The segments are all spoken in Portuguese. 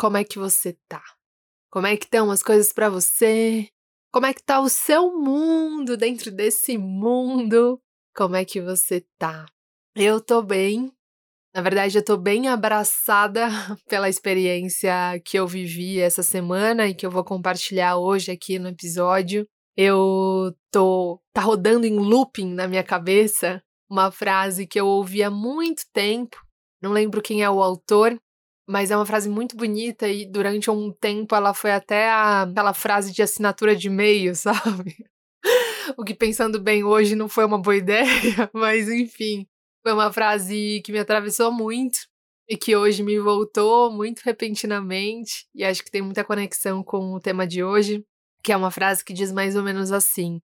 Como é que você tá? Como é que estão as coisas para você? Como é que tá o seu mundo dentro desse mundo? Como é que você tá? Eu tô bem. Na verdade, eu tô bem abraçada pela experiência que eu vivi essa semana e que eu vou compartilhar hoje aqui no episódio. Eu tô tá rodando em looping na minha cabeça uma frase que eu ouvi há muito tempo. Não lembro quem é o autor, mas é uma frase muito bonita e durante um tempo ela foi até a, aquela frase de assinatura de e-mail, sabe? o que pensando bem hoje não foi uma boa ideia, mas enfim, foi uma frase que me atravessou muito e que hoje me voltou muito repentinamente e acho que tem muita conexão com o tema de hoje, que é uma frase que diz mais ou menos assim: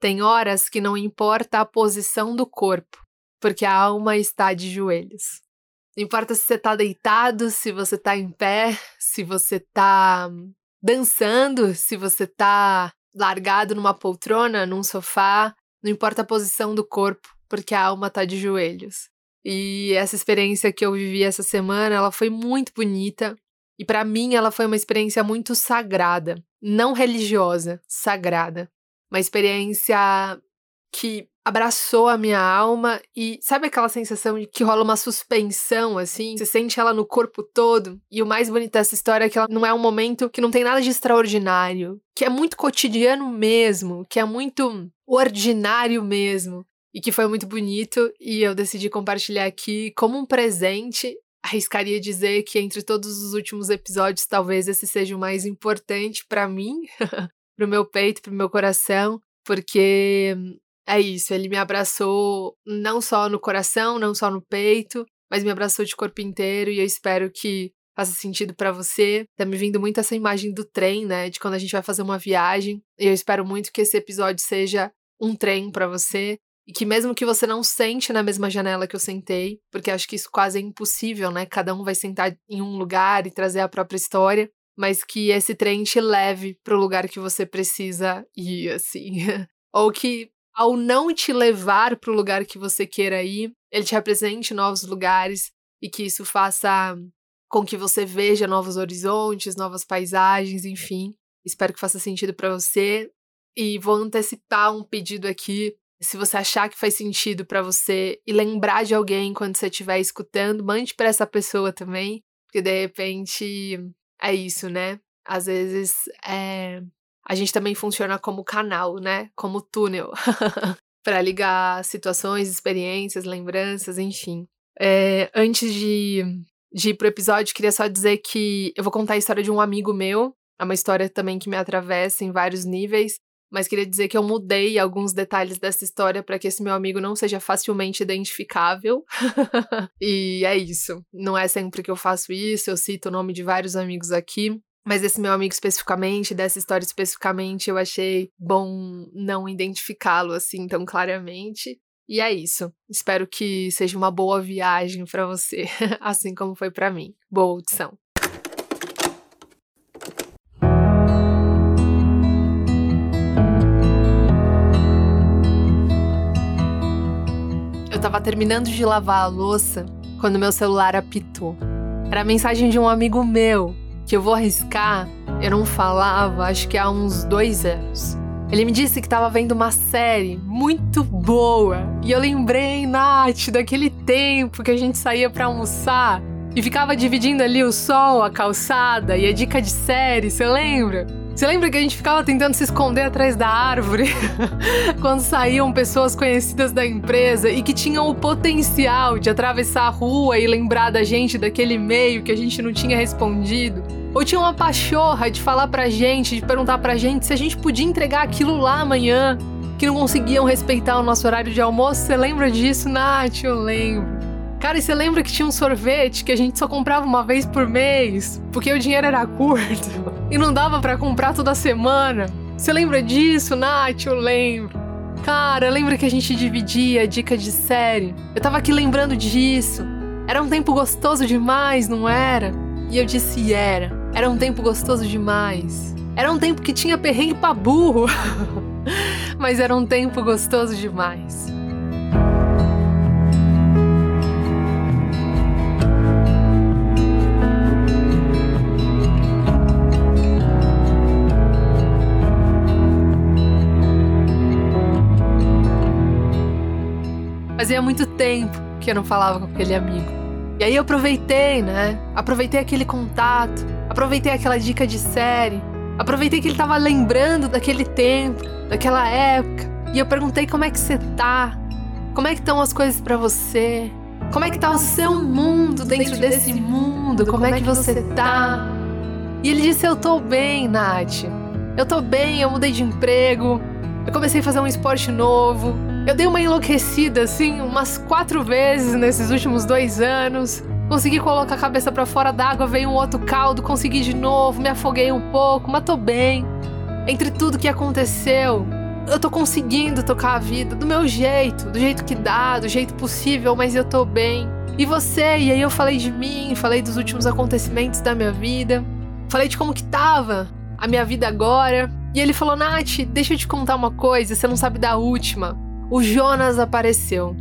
Tem horas que não importa a posição do corpo, porque a alma está de joelhos. Não importa se você tá deitado, se você tá em pé, se você tá dançando, se você tá largado numa poltrona, num sofá, não importa a posição do corpo, porque a alma tá de joelhos. E essa experiência que eu vivi essa semana, ela foi muito bonita. E para mim ela foi uma experiência muito sagrada, não religiosa, sagrada. Uma experiência que abraçou a minha alma e sabe aquela sensação de que rola uma suspensão assim? Você sente ela no corpo todo. E o mais bonito dessa história é que ela não é um momento que não tem nada de extraordinário, que é muito cotidiano mesmo, que é muito ordinário mesmo. E que foi muito bonito e eu decidi compartilhar aqui como um presente. Arriscaria dizer que entre todos os últimos episódios, talvez esse seja o mais importante para mim, pro meu peito, pro meu coração, porque é isso, ele me abraçou não só no coração, não só no peito, mas me abraçou de corpo inteiro e eu espero que faça sentido para você. Tá me vindo muito essa imagem do trem, né, de quando a gente vai fazer uma viagem. E eu espero muito que esse episódio seja um trem para você e que mesmo que você não sente na mesma janela que eu sentei, porque acho que isso quase é impossível, né? Cada um vai sentar em um lugar e trazer a própria história, mas que esse trem te leve para o lugar que você precisa ir, assim. Ou que ao não te levar para o lugar que você queira ir, ele te apresente novos lugares e que isso faça com que você veja novos horizontes, novas paisagens, enfim. Espero que faça sentido para você. E vou antecipar um pedido aqui. Se você achar que faz sentido para você e lembrar de alguém quando você estiver escutando, mande para essa pessoa também, porque de repente é isso, né? Às vezes é, a gente também funciona como canal, né? Como túnel para ligar situações, experiências, lembranças, enfim. É, antes de, de ir pro episódio, queria só dizer que eu vou contar a história de um amigo meu. É uma história também que me atravessa em vários níveis. Mas queria dizer que eu mudei alguns detalhes dessa história para que esse meu amigo não seja facilmente identificável. e é isso. Não é sempre que eu faço isso, eu cito o nome de vários amigos aqui. Mas esse meu amigo especificamente, dessa história especificamente, eu achei bom não identificá-lo assim tão claramente. E é isso. Espero que seja uma boa viagem para você, assim como foi para mim. Boa audição. Eu tava terminando de lavar a louça quando meu celular apitou. Era a mensagem de um amigo meu que eu vou arriscar, eu não falava, acho que há uns dois anos. Ele me disse que estava vendo uma série muito boa. E eu lembrei, Nath, daquele tempo que a gente saía para almoçar e ficava dividindo ali o sol, a calçada e a dica de série, você lembra? Você lembra que a gente ficava tentando se esconder atrás da árvore quando saíam pessoas conhecidas da empresa e que tinham o potencial de atravessar a rua e lembrar da gente daquele e-mail que a gente não tinha respondido? Ou tinha uma pachorra de falar pra gente, de perguntar pra gente se a gente podia entregar aquilo lá amanhã, que não conseguiam respeitar o nosso horário de almoço? Você lembra disso, Nath? Eu lembro. Cara, e você lembra que tinha um sorvete que a gente só comprava uma vez por mês? Porque o dinheiro era curto e não dava para comprar toda semana. Você lembra disso, Nath? Eu lembro. Cara, lembra que a gente dividia dica de série? Eu tava aqui lembrando disso. Era um tempo gostoso demais, não era? E eu disse: era. Era um tempo gostoso demais. Era um tempo que tinha perrengue pra burro. Mas era um tempo gostoso demais. Fazia muito tempo que eu não falava com aquele amigo. E aí eu aproveitei, né? Aproveitei aquele contato, aproveitei aquela dica de série, aproveitei que ele tava lembrando daquele tempo, daquela época. E eu perguntei como é que você tá? Como é que estão as coisas para você? Como é que tá o seu mundo dentro desse mundo? Como é que você tá? E ele disse: Eu tô bem, Nath. Eu tô bem, eu mudei de emprego. Eu comecei a fazer um esporte novo. Eu dei uma enlouquecida, assim, umas quatro vezes nesses últimos dois anos. Consegui colocar a cabeça para fora d'água, veio um outro caldo, consegui de novo, me afoguei um pouco, mas tô bem. Entre tudo que aconteceu, eu tô conseguindo tocar a vida do meu jeito, do jeito que dá, do jeito possível, mas eu tô bem. E você? E aí eu falei de mim, falei dos últimos acontecimentos da minha vida, falei de como que tava a minha vida agora. E ele falou: Nath, deixa eu te contar uma coisa, você não sabe da última o Jonas apareceu.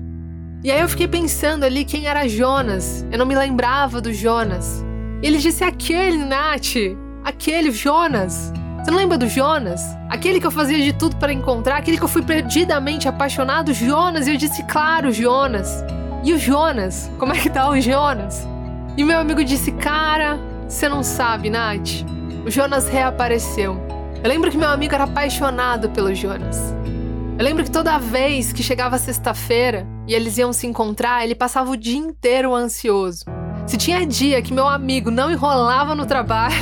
E aí eu fiquei pensando ali quem era Jonas. Eu não me lembrava do Jonas. Ele disse aquele, Nath. Aquele Jonas. Você não lembra do Jonas? Aquele que eu fazia de tudo para encontrar, aquele que eu fui perdidamente apaixonado, Jonas. E eu disse, claro, Jonas. E o Jonas? Como é que tá o Jonas? E meu amigo disse, cara, você não sabe, Nath. O Jonas reapareceu. Eu lembro que meu amigo era apaixonado pelo Jonas. Eu lembro que toda vez que chegava sexta-feira e eles iam se encontrar, ele passava o dia inteiro ansioso. Se tinha dia que meu amigo não enrolava no trabalho,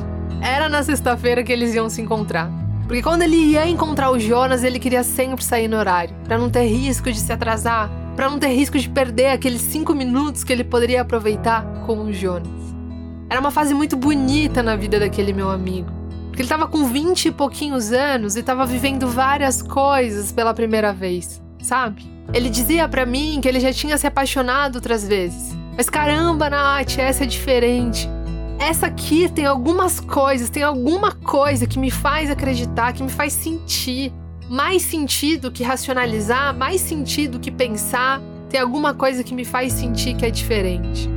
era na sexta-feira que eles iam se encontrar. Porque quando ele ia encontrar o Jonas, ele queria sempre sair no horário, para não ter risco de se atrasar, para não ter risco de perder aqueles cinco minutos que ele poderia aproveitar com o Jonas. Era uma fase muito bonita na vida daquele meu amigo. Porque ele tava com 20 e pouquinhos anos e tava vivendo várias coisas pela primeira vez, sabe? Ele dizia para mim que ele já tinha se apaixonado outras vezes. Mas caramba, Nath, essa é diferente. Essa aqui tem algumas coisas, tem alguma coisa que me faz acreditar, que me faz sentir. Mais sentido que racionalizar, mais sentido que pensar. Tem alguma coisa que me faz sentir que é diferente.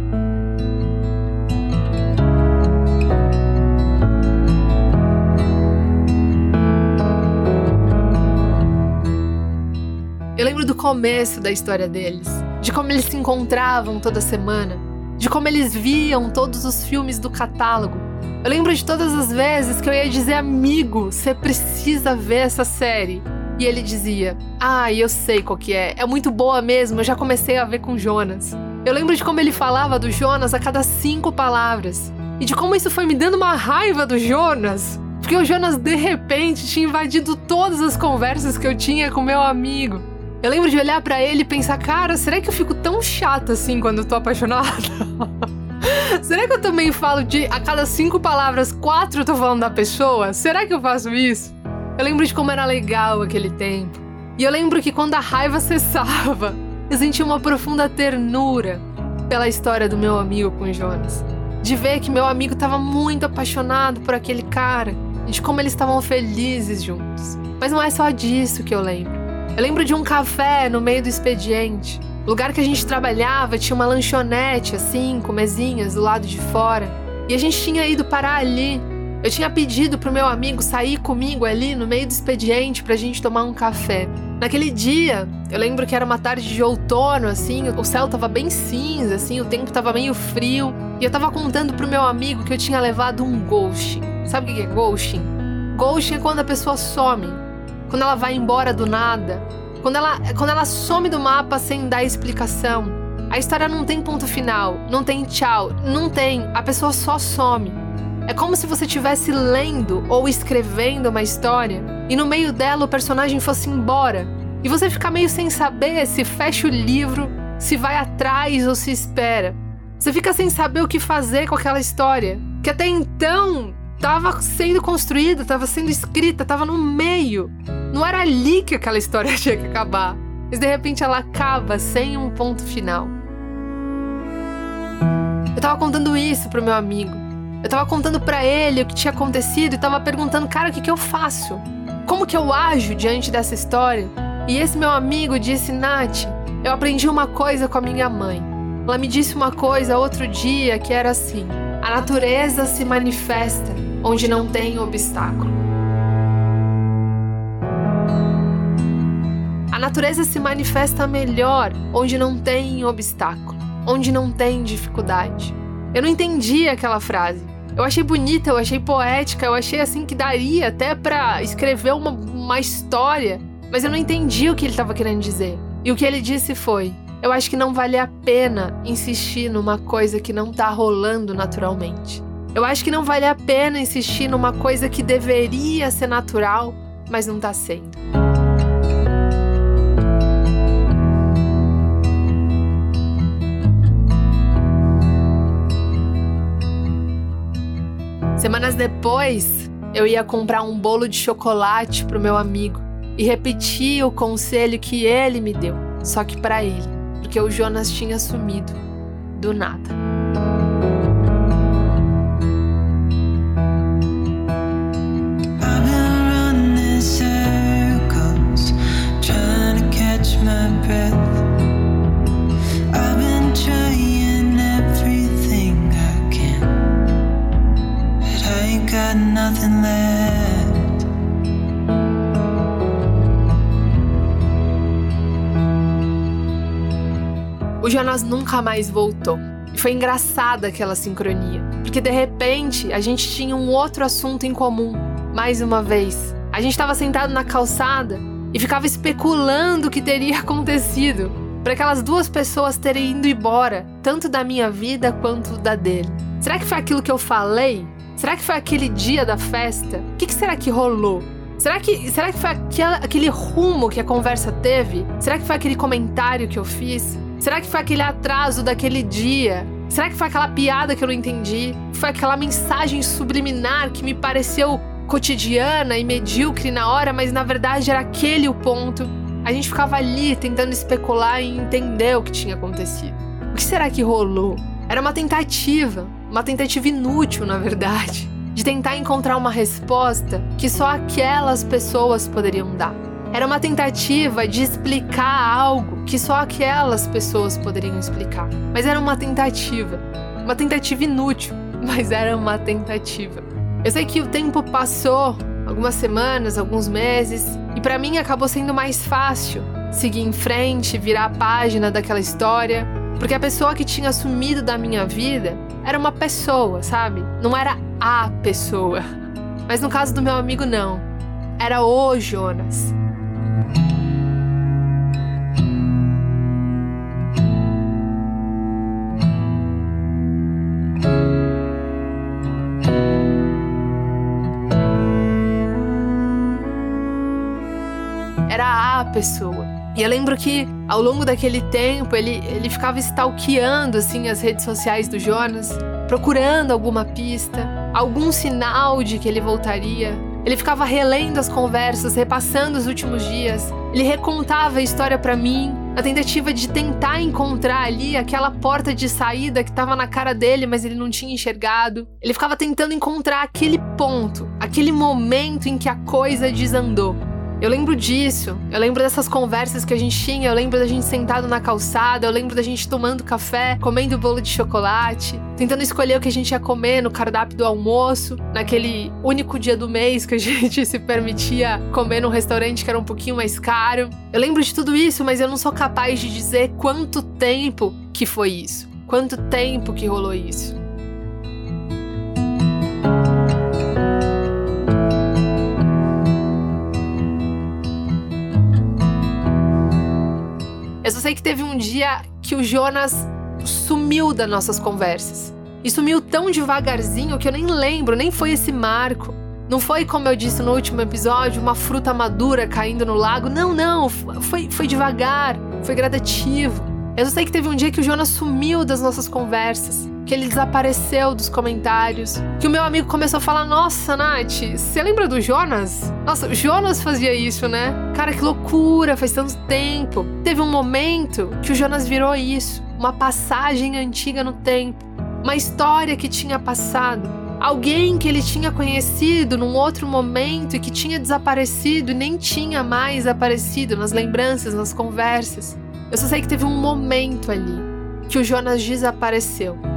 Do começo da história deles, de como eles se encontravam toda semana, de como eles viam todos os filmes do catálogo. Eu lembro de todas as vezes que eu ia dizer, amigo, você precisa ver essa série. E ele dizia: Ah, eu sei qual que é. É muito boa mesmo, eu já comecei a ver com Jonas. Eu lembro de como ele falava do Jonas a cada cinco palavras. E de como isso foi me dando uma raiva do Jonas. Porque o Jonas de repente tinha invadido todas as conversas que eu tinha com meu amigo. Eu lembro de olhar para ele e pensar, cara, será que eu fico tão chata assim quando eu tô apaixonada? será que eu também falo de a cada cinco palavras, quatro eu tô falando da pessoa? Será que eu faço isso? Eu lembro de como era legal aquele tempo. E eu lembro que quando a raiva cessava, eu sentia uma profunda ternura pela história do meu amigo com Jonas. De ver que meu amigo estava muito apaixonado por aquele cara e de como eles estavam felizes juntos. Mas não é só disso que eu lembro. Eu lembro de um café no meio do expediente. O lugar que a gente trabalhava tinha uma lanchonete, assim, com mesinhas do lado de fora. E a gente tinha ido parar ali. Eu tinha pedido pro meu amigo sair comigo ali no meio do expediente pra gente tomar um café. Naquele dia, eu lembro que era uma tarde de outono, assim, o céu tava bem cinza, assim, o tempo tava meio frio. E eu tava contando pro meu amigo que eu tinha levado um ghosting. Sabe o que é ghosting? Ghosting é quando a pessoa some quando ela vai embora do nada, quando ela, quando ela some do mapa sem dar explicação. A história não tem ponto final, não tem tchau, não tem, a pessoa só some. É como se você estivesse lendo ou escrevendo uma história e no meio dela o personagem fosse embora. E você fica meio sem saber se fecha o livro se vai atrás ou se espera. Você fica sem saber o que fazer com aquela história, que até então estava sendo construída, estava sendo escrita, estava no meio. Não era ali que aquela história tinha que acabar. Mas de repente ela acaba sem um ponto final. Eu tava contando isso pro meu amigo. Eu tava contando para ele o que tinha acontecido e tava perguntando, cara, o que, que eu faço? Como que eu ajo diante dessa história? E esse meu amigo disse, Nath, eu aprendi uma coisa com a minha mãe. Ela me disse uma coisa outro dia que era assim: a natureza se manifesta onde não tem obstáculo. A natureza se manifesta melhor onde não tem obstáculo, onde não tem dificuldade. Eu não entendi aquela frase. Eu achei bonita, eu achei poética, eu achei assim que daria até para escrever uma, uma história, mas eu não entendi o que ele estava querendo dizer. E o que ele disse foi: Eu acho que não vale a pena insistir numa coisa que não tá rolando naturalmente. Eu acho que não vale a pena insistir numa coisa que deveria ser natural, mas não tá sendo. Semanas depois, eu ia comprar um bolo de chocolate pro meu amigo e repetir o conselho que ele me deu, só que para ele, porque o Jonas tinha sumido do nada. O Jonas nunca mais voltou. E foi engraçada aquela sincronia, porque de repente a gente tinha um outro assunto em comum. Mais uma vez, a gente estava sentado na calçada e ficava especulando o que teria acontecido para aquelas duas pessoas terem ido embora, tanto da minha vida quanto da dele. Será que foi aquilo que eu falei Será que foi aquele dia da festa? O que, que será que rolou? Será que, será que foi aquela, aquele rumo que a conversa teve? Será que foi aquele comentário que eu fiz? Será que foi aquele atraso daquele dia? Será que foi aquela piada que eu não entendi? Foi aquela mensagem subliminar que me pareceu cotidiana e medíocre na hora, mas na verdade era aquele o ponto? A gente ficava ali tentando especular e entender o que tinha acontecido. O que será que rolou? Era uma tentativa, uma tentativa inútil, na verdade, de tentar encontrar uma resposta que só aquelas pessoas poderiam dar. Era uma tentativa de explicar algo que só aquelas pessoas poderiam explicar. Mas era uma tentativa. Uma tentativa inútil, mas era uma tentativa. Eu sei que o tempo passou, algumas semanas, alguns meses, e para mim acabou sendo mais fácil seguir em frente, virar a página daquela história, porque a pessoa que tinha sumido da minha vida era uma pessoa, sabe? Não era a pessoa. Mas no caso do meu amigo, não. Era o Jonas. Pessoa. E eu lembro que ao longo daquele tempo ele, ele ficava stalkeando assim as redes sociais do Jonas, procurando alguma pista, algum sinal de que ele voltaria. Ele ficava relendo as conversas, repassando os últimos dias. Ele recontava a história para mim, na tentativa de tentar encontrar ali aquela porta de saída que estava na cara dele, mas ele não tinha enxergado. Ele ficava tentando encontrar aquele ponto, aquele momento em que a coisa desandou. Eu lembro disso, eu lembro dessas conversas que a gente tinha, eu lembro da gente sentado na calçada, eu lembro da gente tomando café, comendo bolo de chocolate, tentando escolher o que a gente ia comer no cardápio do almoço, naquele único dia do mês que a gente se permitia comer num restaurante que era um pouquinho mais caro. Eu lembro de tudo isso, mas eu não sou capaz de dizer quanto tempo que foi isso, quanto tempo que rolou isso. Eu sei que teve um dia que o Jonas sumiu das nossas conversas. E sumiu tão devagarzinho que eu nem lembro, nem foi esse marco. Não foi, como eu disse no último episódio, uma fruta madura caindo no lago. Não, não. Foi, foi devagar, foi gradativo. Eu só sei que teve um dia que o Jonas sumiu das nossas conversas, que ele desapareceu dos comentários, que o meu amigo começou a falar: Nossa, Nath, você lembra do Jonas? Nossa, o Jonas fazia isso, né? Cara, que loucura, faz tanto tempo. Teve um momento que o Jonas virou isso, uma passagem antiga no tempo, uma história que tinha passado. Alguém que ele tinha conhecido num outro momento e que tinha desaparecido e nem tinha mais aparecido nas lembranças, nas conversas. Eu só sei que teve um momento ali que o Jonas desapareceu.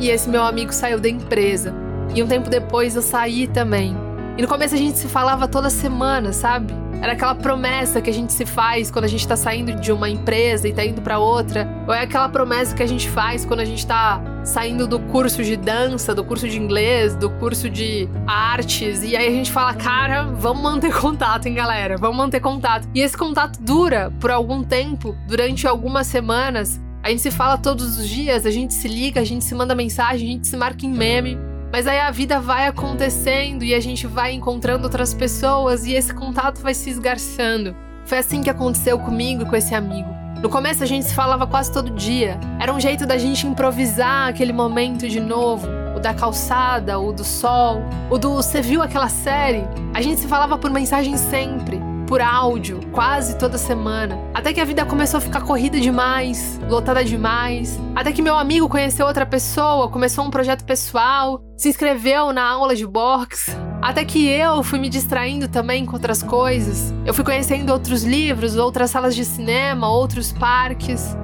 e esse meu amigo saiu da empresa. E um tempo depois eu saí também. E no começo a gente se falava toda semana, sabe? Era aquela promessa que a gente se faz quando a gente tá saindo de uma empresa e tá indo para outra. Ou é aquela promessa que a gente faz quando a gente tá saindo do curso de dança, do curso de inglês, do curso de artes. E aí a gente fala, cara, vamos manter contato, hein, galera? Vamos manter contato. E esse contato dura por algum tempo, durante algumas semanas. Gente se fala todos os dias, a gente se liga, a gente se manda mensagem, a gente se marca em meme. Mas aí a vida vai acontecendo e a gente vai encontrando outras pessoas e esse contato vai se esgarçando. Foi assim que aconteceu comigo e com esse amigo. No começo a gente se falava quase todo dia. Era um jeito da gente improvisar aquele momento de novo. O da calçada, o do sol, o do você viu aquela série. A gente se falava por mensagem sempre por áudio quase toda semana. Até que a vida começou a ficar corrida demais, lotada demais. Até que meu amigo conheceu outra pessoa, começou um projeto pessoal, se inscreveu na aula de boxe. Até que eu fui me distraindo também com outras coisas. Eu fui conhecendo outros livros, outras salas de cinema, outros parques.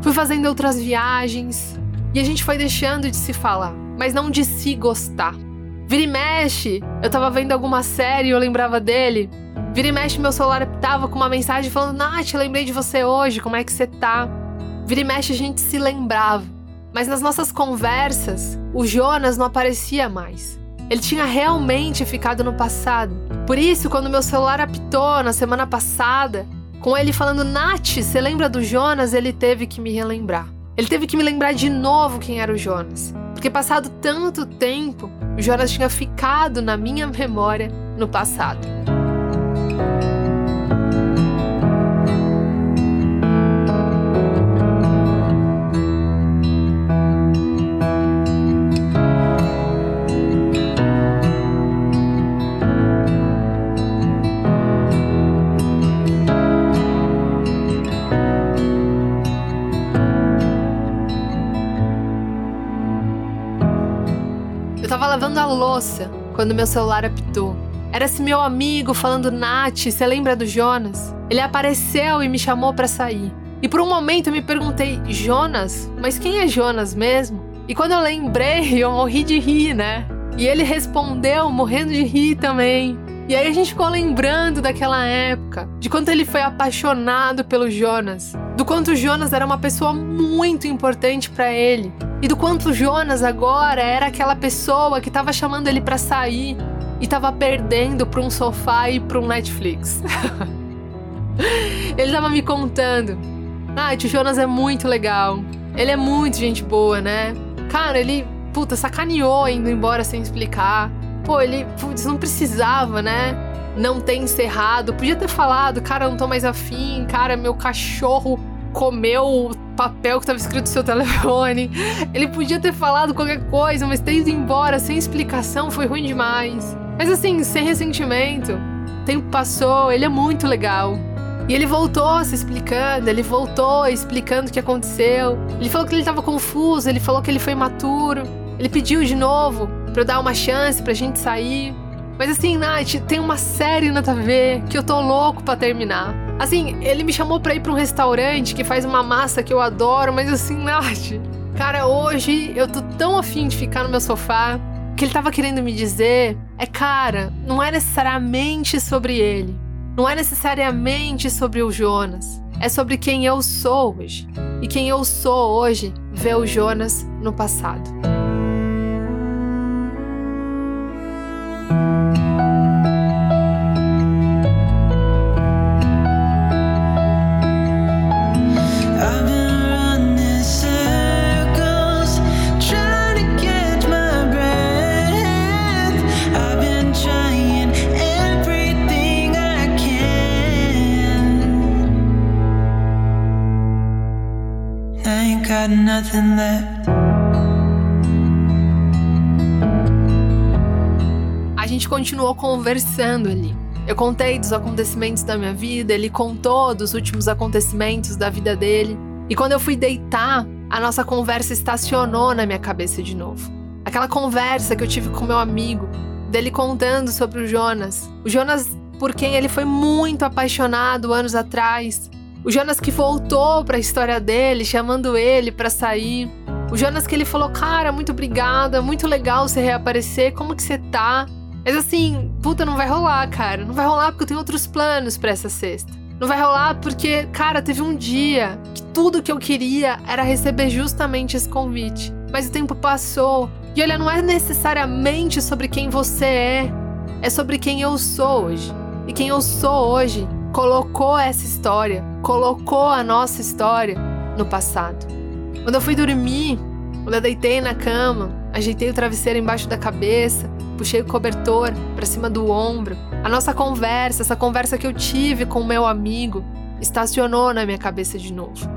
Fui fazendo outras viagens. E a gente foi deixando de se falar, mas não de se gostar. Vira e mexe, eu tava vendo alguma série e eu lembrava dele. Vira e mexe, meu celular tava com uma mensagem falando: Nath, lembrei de você hoje, como é que você tá? Vira e mexe, a gente se lembrava. Mas nas nossas conversas, o Jonas não aparecia mais. Ele tinha realmente ficado no passado. Por isso, quando meu celular apitou na semana passada, com ele falando: Nath, você lembra do Jonas? Ele teve que me relembrar. Ele teve que me lembrar de novo quem era o Jonas. Porque passado tanto tempo, o Jonas tinha ficado na minha memória no passado. Quando meu celular apitou. Era esse meu amigo falando, Nath, você lembra do Jonas? Ele apareceu e me chamou para sair. E por um momento eu me perguntei, Jonas? Mas quem é Jonas mesmo? E quando eu lembrei, eu morri de rir, né? E ele respondeu, morrendo de rir também. E aí a gente ficou lembrando daquela época, de quanto ele foi apaixonado pelo Jonas, do quanto o Jonas era uma pessoa muito importante para ele, e do quanto Jonas agora era aquela pessoa que estava chamando ele para sair e estava perdendo para um sofá e para um Netflix. ele estava me contando. Ah, o Jonas é muito legal. Ele é muito gente boa, né? Cara, ele, puta, sacaneou indo embora sem explicar. Pô, ele putz, não precisava, né? Não ter encerrado. Podia ter falado, cara, não tô mais afim, cara, meu cachorro comeu papel que estava escrito no seu telefone. Ele podia ter falado qualquer coisa, mas ter ido embora sem explicação foi ruim demais. Mas assim, sem ressentimento. O tempo passou, ele é muito legal. E ele voltou se explicando, ele voltou explicando o que aconteceu. Ele falou que ele estava confuso, ele falou que ele foi maturo. Ele pediu de novo pra eu dar uma chance pra gente sair. Mas assim, Nath, tem uma série na TV que eu tô louco pra terminar. Assim, ele me chamou pra ir pra um restaurante que faz uma massa que eu adoro, mas assim, Nath, cara, hoje eu tô tão afim de ficar no meu sofá. O que ele tava querendo me dizer é, cara, não é necessariamente sobre ele. Não é necessariamente sobre o Jonas. É sobre quem eu sou hoje. E quem eu sou hoje vê o Jonas no passado. Nothing left. A gente continuou conversando ali. Eu contei dos acontecimentos da minha vida, ele contou dos últimos acontecimentos da vida dele. E quando eu fui deitar, a nossa conversa estacionou na minha cabeça de novo. Aquela conversa que eu tive com meu amigo, dele contando sobre o Jonas. O Jonas por quem ele foi muito apaixonado anos atrás, o Jonas que voltou para a história dele, chamando ele para sair. O Jonas que ele falou: "Cara, muito obrigada, muito legal você reaparecer. Como que você tá?" Mas assim, puta, não vai rolar, cara. Não vai rolar porque eu tenho outros planos para essa sexta. Não vai rolar porque, cara, teve um dia que tudo que eu queria era receber justamente esse convite. Mas o tempo passou. E olha, não é necessariamente sobre quem você é, é sobre quem eu sou hoje. E quem eu sou hoje colocou essa história, colocou a nossa história no passado. Quando eu fui dormir, quando eu deitei na cama, ajeitei o travesseiro embaixo da cabeça, puxei o cobertor para cima do ombro, a nossa conversa, essa conversa que eu tive com o meu amigo, estacionou na minha cabeça de novo.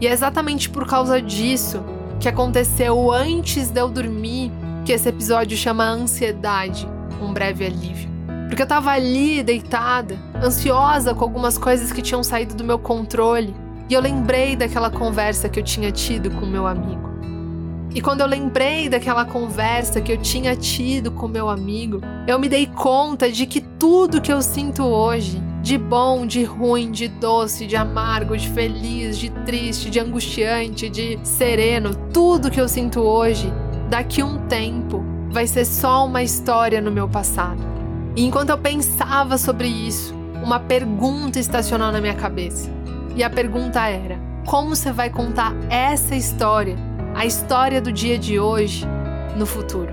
E é exatamente por causa disso que aconteceu antes de eu dormir que esse episódio chama Ansiedade, um breve alívio. Porque eu tava ali deitada, ansiosa com algumas coisas que tinham saído do meu controle, e eu lembrei daquela conversa que eu tinha tido com meu amigo. E quando eu lembrei daquela conversa que eu tinha tido com meu amigo, eu me dei conta de que tudo que eu sinto hoje, de bom, de ruim, de doce, de amargo, de feliz, de triste, de angustiante, de sereno, tudo que eu sinto hoje, daqui um tempo, vai ser só uma história no meu passado. E enquanto eu pensava sobre isso, uma pergunta estacionou na minha cabeça. E a pergunta era: como você vai contar essa história, a história do dia de hoje, no futuro?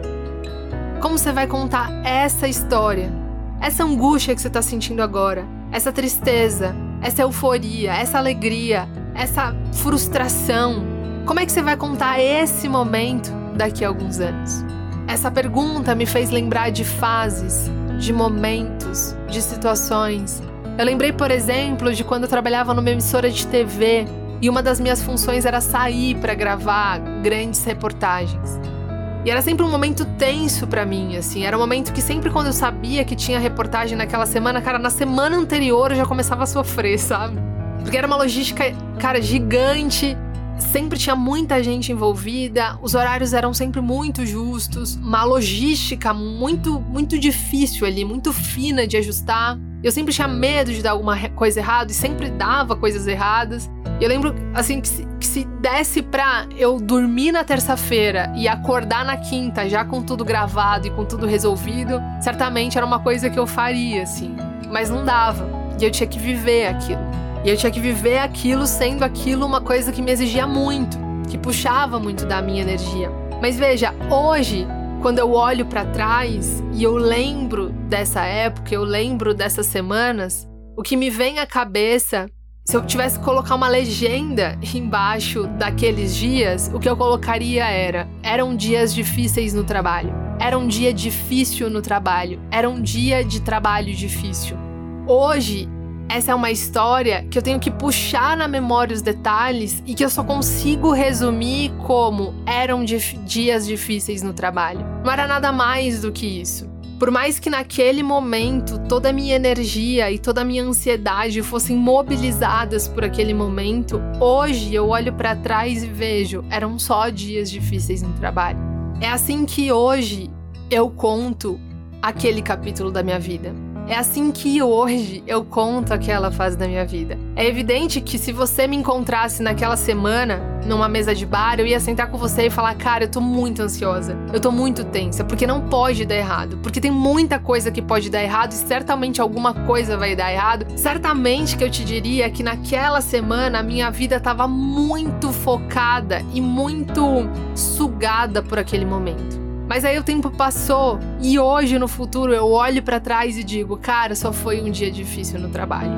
Como você vai contar essa história, essa angústia que você está sentindo agora, essa tristeza, essa euforia, essa alegria, essa frustração? Como é que você vai contar esse momento daqui a alguns anos? Essa pergunta me fez lembrar de fases de momentos, de situações. Eu lembrei, por exemplo, de quando eu trabalhava numa emissora de TV e uma das minhas funções era sair para gravar grandes reportagens. E era sempre um momento tenso para mim, assim. Era um momento que sempre quando eu sabia que tinha reportagem naquela semana, cara, na semana anterior eu já começava a sofrer, sabe? Porque era uma logística, cara, gigante sempre tinha muita gente envolvida, os horários eram sempre muito justos, uma logística muito muito difícil ali, muito fina de ajustar. Eu sempre tinha medo de dar alguma coisa errada e sempre dava coisas erradas. Eu lembro, assim, que se, que se desse pra eu dormir na terça-feira e acordar na quinta já com tudo gravado e com tudo resolvido, certamente era uma coisa que eu faria, assim. Mas não dava. E eu tinha que viver aquilo. E eu tinha que viver aquilo sendo aquilo uma coisa que me exigia muito, que puxava muito da minha energia. Mas veja, hoje, quando eu olho para trás e eu lembro dessa época, eu lembro dessas semanas, o que me vem à cabeça, se eu tivesse que colocar uma legenda embaixo daqueles dias, o que eu colocaria era: eram dias difíceis no trabalho. Era um dia difícil no trabalho. Era um dia de trabalho difícil. Hoje essa é uma história que eu tenho que puxar na memória os detalhes e que eu só consigo resumir como eram dif dias difíceis no trabalho. Não era nada mais do que isso. Por mais que naquele momento toda a minha energia e toda a minha ansiedade fossem mobilizadas por aquele momento, hoje eu olho para trás e vejo, eram só dias difíceis no trabalho. É assim que hoje eu conto aquele capítulo da minha vida. É assim que hoje eu conto aquela fase da minha vida. É evidente que se você me encontrasse naquela semana, numa mesa de bar, eu ia sentar com você e falar: Cara, eu tô muito ansiosa, eu tô muito tensa, porque não pode dar errado. Porque tem muita coisa que pode dar errado e certamente alguma coisa vai dar errado. Certamente que eu te diria que naquela semana a minha vida tava muito focada e muito sugada por aquele momento. Mas aí o tempo passou e hoje no futuro eu olho para trás e digo, cara, só foi um dia difícil no trabalho.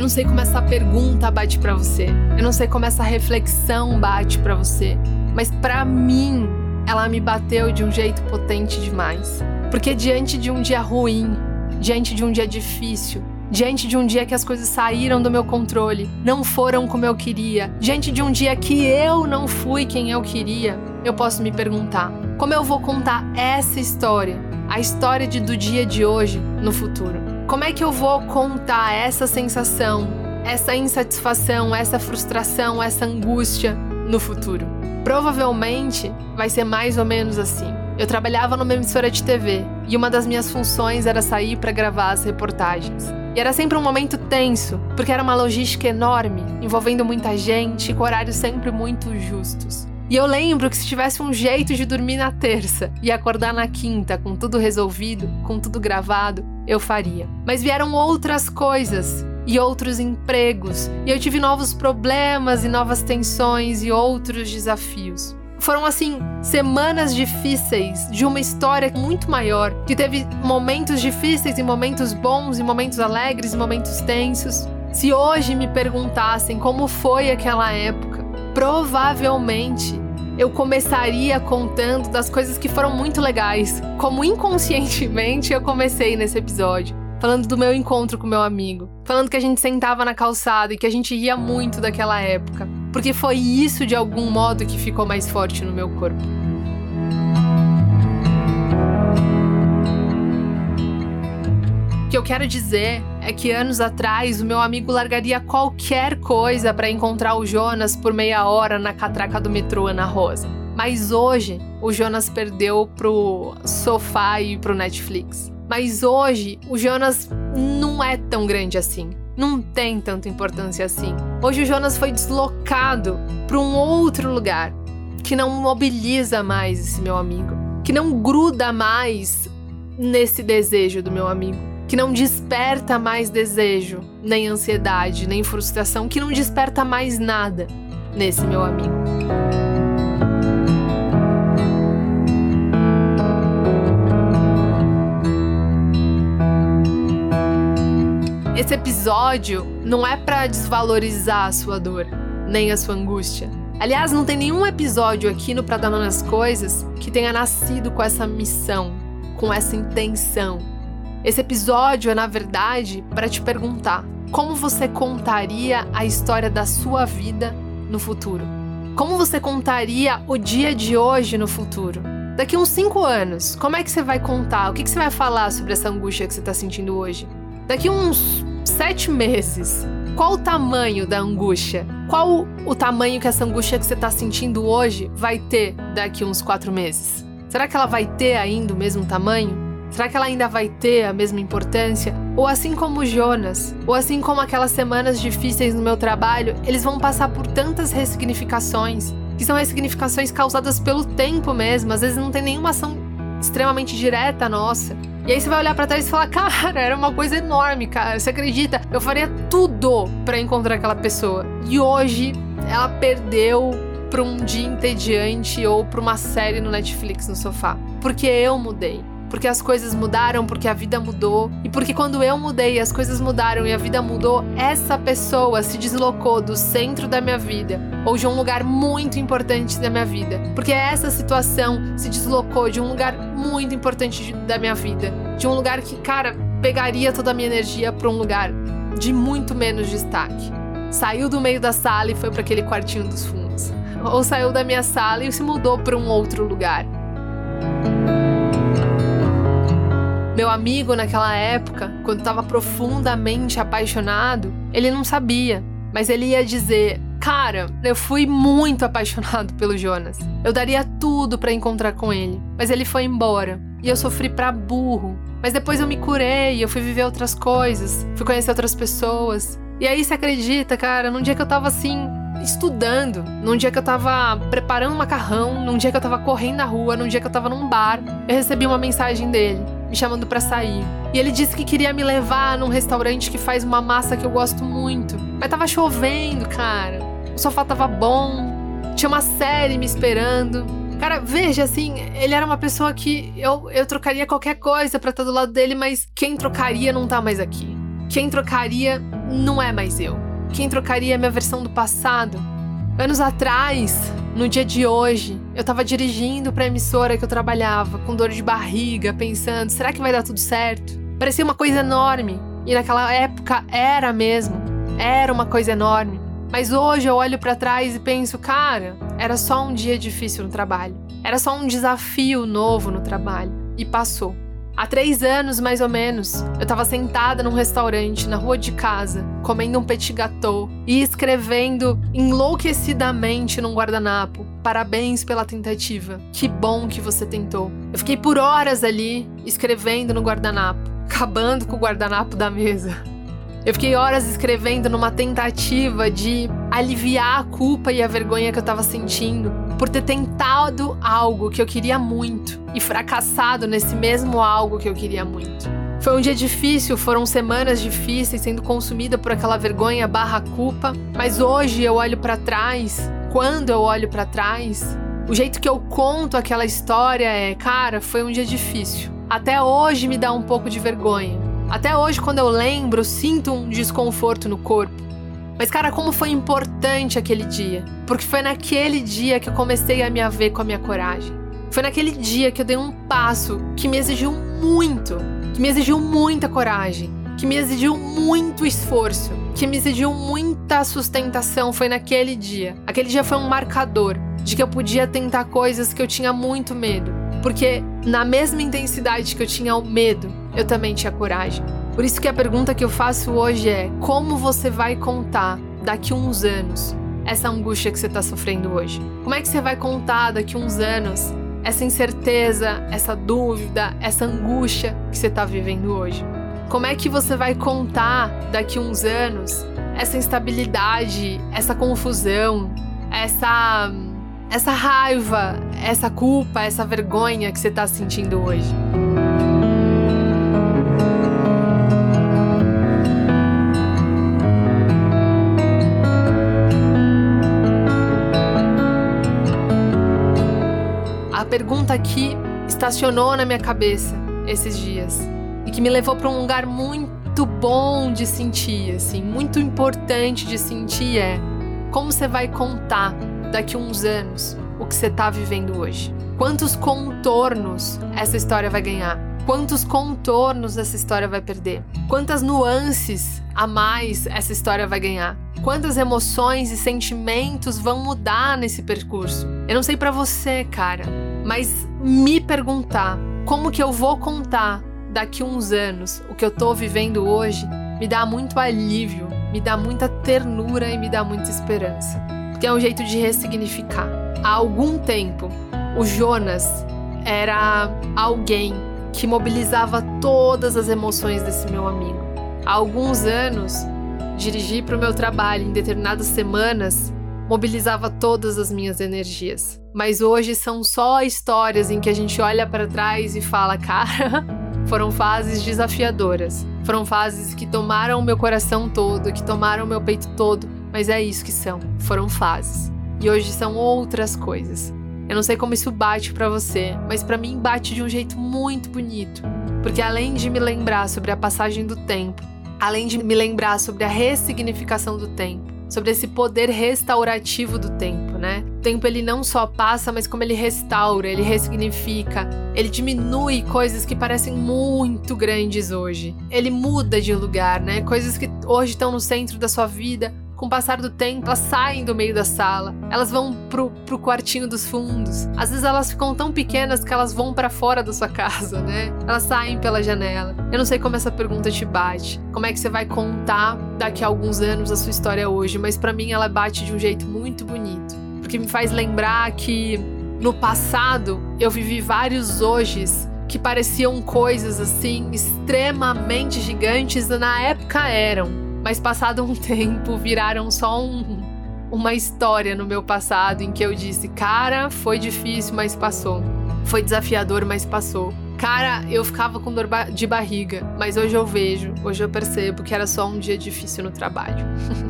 Eu não sei como essa pergunta bate para você. Eu não sei como essa reflexão bate para você, mas para mim ela me bateu de um jeito potente demais. Porque diante de um dia ruim, diante de um dia difícil, diante de um dia que as coisas saíram do meu controle, não foram como eu queria, diante de um dia que eu não fui quem eu queria, eu posso me perguntar: como eu vou contar essa história, a história de, do dia de hoje, no futuro? Como é que eu vou contar essa sensação, essa insatisfação, essa frustração, essa angústia no futuro? Provavelmente vai ser mais ou menos assim. Eu trabalhava numa emissora de TV e uma das minhas funções era sair para gravar as reportagens. E era sempre um momento tenso, porque era uma logística enorme, envolvendo muita gente, com horários sempre muito justos. E eu lembro que se tivesse um jeito de dormir na terça e acordar na quinta com tudo resolvido, com tudo gravado, eu faria. Mas vieram outras coisas e outros empregos, e eu tive novos problemas e novas tensões e outros desafios. Foram assim semanas difíceis de uma história muito maior, que teve momentos difíceis e momentos bons e momentos alegres e momentos tensos. Se hoje me perguntassem como foi aquela época, provavelmente eu começaria contando das coisas que foram muito legais, como inconscientemente eu comecei nesse episódio. Falando do meu encontro com meu amigo, falando que a gente sentava na calçada e que a gente ria muito daquela época, porque foi isso de algum modo que ficou mais forte no meu corpo. O que eu quero dizer é que anos atrás o meu amigo largaria qualquer coisa para encontrar o Jonas por meia hora na catraca do metrô Ana Rosa. Mas hoje o Jonas perdeu pro sofá e pro Netflix. Mas hoje o Jonas não é tão grande assim. Não tem tanta importância assim. Hoje o Jonas foi deslocado para um outro lugar que não mobiliza mais esse meu amigo, que não gruda mais nesse desejo do meu amigo que não desperta mais desejo, nem ansiedade, nem frustração, que não desperta mais nada nesse meu amigo. Esse episódio não é para desvalorizar a sua dor, nem a sua angústia. Aliás, não tem nenhum episódio aqui no Pra Dar Coisas que tenha nascido com essa missão, com essa intenção esse episódio é, na verdade, para te perguntar como você contaria a história da sua vida no futuro. Como você contaria o dia de hoje no futuro? Daqui uns 5 anos, como é que você vai contar? O que, você vai falar sobre essa angústia que você está sentindo hoje? Daqui uns 7 meses, qual o tamanho da angústia? Qual o tamanho que essa angústia que você está sentindo hoje vai ter daqui uns 4 meses? Será que ela vai ter ainda o mesmo tamanho? Será que ela ainda vai ter a mesma importância? Ou assim como Jonas, ou assim como aquelas semanas difíceis no meu trabalho, eles vão passar por tantas ressignificações, que são ressignificações causadas pelo tempo mesmo, às vezes não tem nenhuma ação extremamente direta nossa. E aí você vai olhar para trás e falar: "Cara, era uma coisa enorme, cara. Você acredita? Eu faria tudo para encontrar aquela pessoa". E hoje ela perdeu para um dia entediante ou para uma série no Netflix no sofá, porque eu mudei porque as coisas mudaram, porque a vida mudou. E porque quando eu mudei, as coisas mudaram e a vida mudou, essa pessoa se deslocou do centro da minha vida ou de um lugar muito importante da minha vida. Porque essa situação se deslocou de um lugar muito importante da minha vida, de um lugar que, cara, pegaria toda a minha energia para um lugar de muito menos destaque. Saiu do meio da sala e foi para aquele quartinho dos fundos. Ou saiu da minha sala e se mudou para um outro lugar. Meu amigo, naquela época, quando estava profundamente apaixonado, ele não sabia, mas ele ia dizer: Cara, eu fui muito apaixonado pelo Jonas. Eu daria tudo para encontrar com ele, mas ele foi embora. E eu sofri pra burro. Mas depois eu me curei, eu fui viver outras coisas, fui conhecer outras pessoas. E aí você acredita, cara, num dia que eu tava assim, estudando, num dia que eu tava preparando macarrão, num dia que eu tava correndo na rua, num dia que eu tava num bar, eu recebi uma mensagem dele me chamando para sair. E ele disse que queria me levar num restaurante que faz uma massa que eu gosto muito. Mas tava chovendo, cara. O sofá tava bom. Tinha uma série me esperando. Cara, veja, assim, ele era uma pessoa que eu, eu trocaria qualquer coisa para estar do lado dele, mas quem trocaria não tá mais aqui. Quem trocaria não é mais eu. Quem trocaria é minha versão do passado. Anos atrás, no dia de hoje, eu tava dirigindo pra emissora que eu trabalhava, com dor de barriga, pensando: será que vai dar tudo certo? Parecia uma coisa enorme. E naquela época era mesmo. Era uma coisa enorme. Mas hoje eu olho para trás e penso: cara, era só um dia difícil no trabalho. Era só um desafio novo no trabalho. E passou. Há três anos, mais ou menos, eu estava sentada num restaurante na rua de casa, comendo um petit gâteau e escrevendo enlouquecidamente num guardanapo. Parabéns pela tentativa. Que bom que você tentou. Eu fiquei por horas ali, escrevendo no guardanapo, acabando com o guardanapo da mesa. Eu fiquei horas escrevendo numa tentativa de aliviar a culpa e a vergonha que eu tava sentindo por ter tentado algo que eu queria muito e fracassado nesse mesmo algo que eu queria muito. Foi um dia difícil, foram semanas difíceis sendo consumida por aquela vergonha barra culpa, mas hoje eu olho para trás, quando eu olho para trás, o jeito que eu conto aquela história é, cara, foi um dia difícil. Até hoje me dá um pouco de vergonha. Até hoje, quando eu lembro, sinto um desconforto no corpo. Mas, cara, como foi importante aquele dia. Porque foi naquele dia que eu comecei a me haver com a minha coragem. Foi naquele dia que eu dei um passo que me exigiu muito, que me exigiu muita coragem, que me exigiu muito esforço, que me exigiu muita sustentação. Foi naquele dia. Aquele dia foi um marcador de que eu podia tentar coisas que eu tinha muito medo. Porque na mesma intensidade que eu tinha o medo, eu também tinha coragem. Por isso que a pergunta que eu faço hoje é: como você vai contar daqui uns anos essa angústia que você está sofrendo hoje? Como é que você vai contar daqui uns anos essa incerteza, essa dúvida, essa angústia que você está vivendo hoje? Como é que você vai contar daqui uns anos essa instabilidade, essa confusão, essa essa raiva, essa culpa, essa vergonha que você está sentindo hoje? Pergunta que estacionou na minha cabeça esses dias e que me levou para um lugar muito bom de sentir, assim, muito importante de sentir é como você vai contar daqui uns anos o que você está vivendo hoje? Quantos contornos essa história vai ganhar? Quantos contornos essa história vai perder? Quantas nuances a mais essa história vai ganhar? Quantas emoções e sentimentos vão mudar nesse percurso? Eu não sei para você, cara, mas me perguntar como que eu vou contar daqui uns anos o que eu tô vivendo hoje me dá muito alívio, me dá muita ternura e me dá muita esperança. Porque é um jeito de ressignificar. Há algum tempo, o Jonas era alguém que mobilizava todas as emoções desse meu amigo. Há alguns anos, dirigir para o meu trabalho em determinadas semanas mobilizava todas as minhas energias. Mas hoje são só histórias em que a gente olha para trás e fala, cara, foram fases desafiadoras. Foram fases que tomaram o meu coração todo, que tomaram o meu peito todo, mas é isso que são. Foram fases. E hoje são outras coisas. Eu não sei como isso bate para você, mas para mim bate de um jeito muito bonito, porque além de me lembrar sobre a passagem do tempo, além de me lembrar sobre a ressignificação do tempo, sobre esse poder restaurativo do tempo, né? O tempo ele não só passa, mas como ele restaura, ele ressignifica, ele diminui coisas que parecem muito grandes hoje. Ele muda de lugar, né? Coisas que hoje estão no centro da sua vida, com o passar do tempo, elas saem do meio da sala, elas vão pro, pro quartinho dos fundos. Às vezes elas ficam tão pequenas que elas vão para fora da sua casa, né? Elas saem pela janela. Eu não sei como essa pergunta te bate. Como é que você vai contar daqui a alguns anos a sua história hoje, mas para mim ela bate de um jeito muito bonito, porque me faz lembrar que no passado eu vivi vários hojes que pareciam coisas assim extremamente gigantes na época eram mas passado um tempo viraram só um, uma história no meu passado em que eu disse: Cara, foi difícil, mas passou. Foi desafiador, mas passou. Cara, eu ficava com dor de barriga, mas hoje eu vejo, hoje eu percebo que era só um dia difícil no trabalho.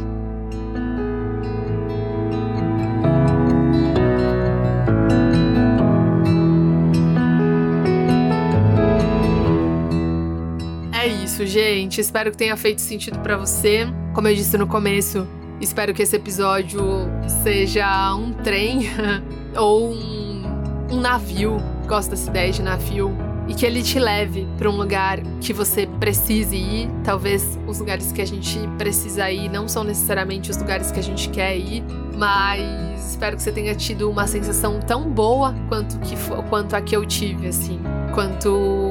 isso, gente. Espero que tenha feito sentido para você. Como eu disse no começo, espero que esse episódio seja um trem ou um, um navio. Gosto dessa ideia de navio. E que ele te leve para um lugar que você precise ir. Talvez os lugares que a gente precisa ir não são necessariamente os lugares que a gente quer ir, mas espero que você tenha tido uma sensação tão boa quanto, que, quanto a que eu tive, assim. Quanto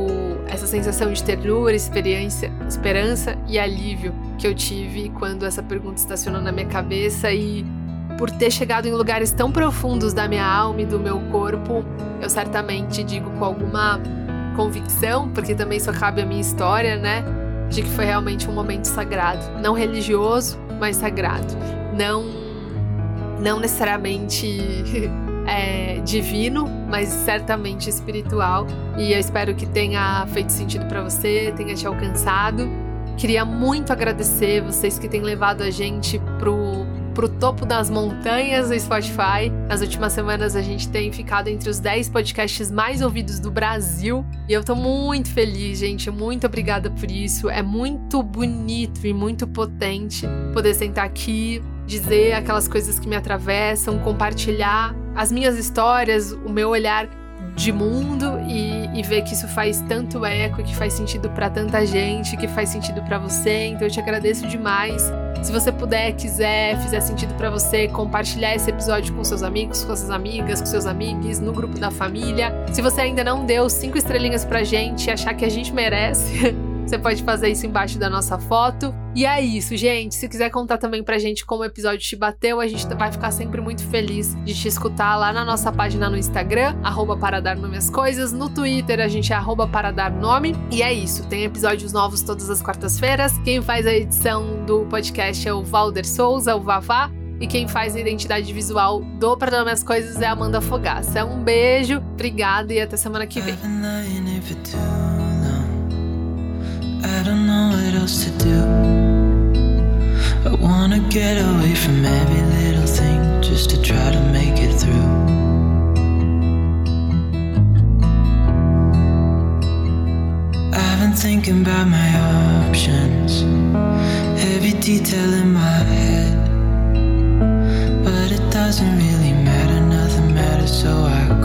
essa sensação de ternura, experiência, esperança e alívio que eu tive quando essa pergunta estacionou na minha cabeça e por ter chegado em lugares tão profundos da minha alma e do meu corpo, eu certamente digo com alguma convicção, porque também só cabe a minha história, né? De que foi realmente um momento sagrado, não religioso, mas sagrado. Não não necessariamente é, divino, mas certamente espiritual. E eu espero que tenha feito sentido para você, tenha te alcançado. Queria muito agradecer vocês que têm levado a gente pro pro topo das montanhas do Spotify. Nas últimas semanas a gente tem ficado entre os 10 podcasts mais ouvidos do Brasil. E eu tô muito feliz, gente. Muito obrigada por isso. É muito bonito e muito potente poder sentar aqui, dizer aquelas coisas que me atravessam, compartilhar as minhas histórias, o meu olhar de mundo e, e ver que isso faz tanto eco, que faz sentido para tanta gente, que faz sentido para você. Então eu te agradeço demais. Se você puder, quiser, fizer sentido para você, compartilhar esse episódio com seus amigos, com suas amigas, com seus amigos, no grupo da família. Se você ainda não deu cinco estrelinhas pra gente achar que a gente merece, Você pode fazer isso embaixo da nossa foto. E é isso, gente. Se quiser contar também pra gente como o episódio te bateu, a gente vai ficar sempre muito feliz de te escutar lá na nossa página no Instagram, arroba coisas. No Twitter, a gente é arroba. E é isso. Tem episódios novos todas as quartas-feiras. Quem faz a edição do podcast é o Valder Souza, o Vavá. E quem faz a identidade visual do Para Minhas Coisas é a Amanda Fogaça. Um beijo, obrigada e até semana que vem. I don't know what else to do. I wanna get away from every little thing just to try to make it through. I've been thinking about my options, every detail in my head. But it doesn't really matter, nothing matters, so I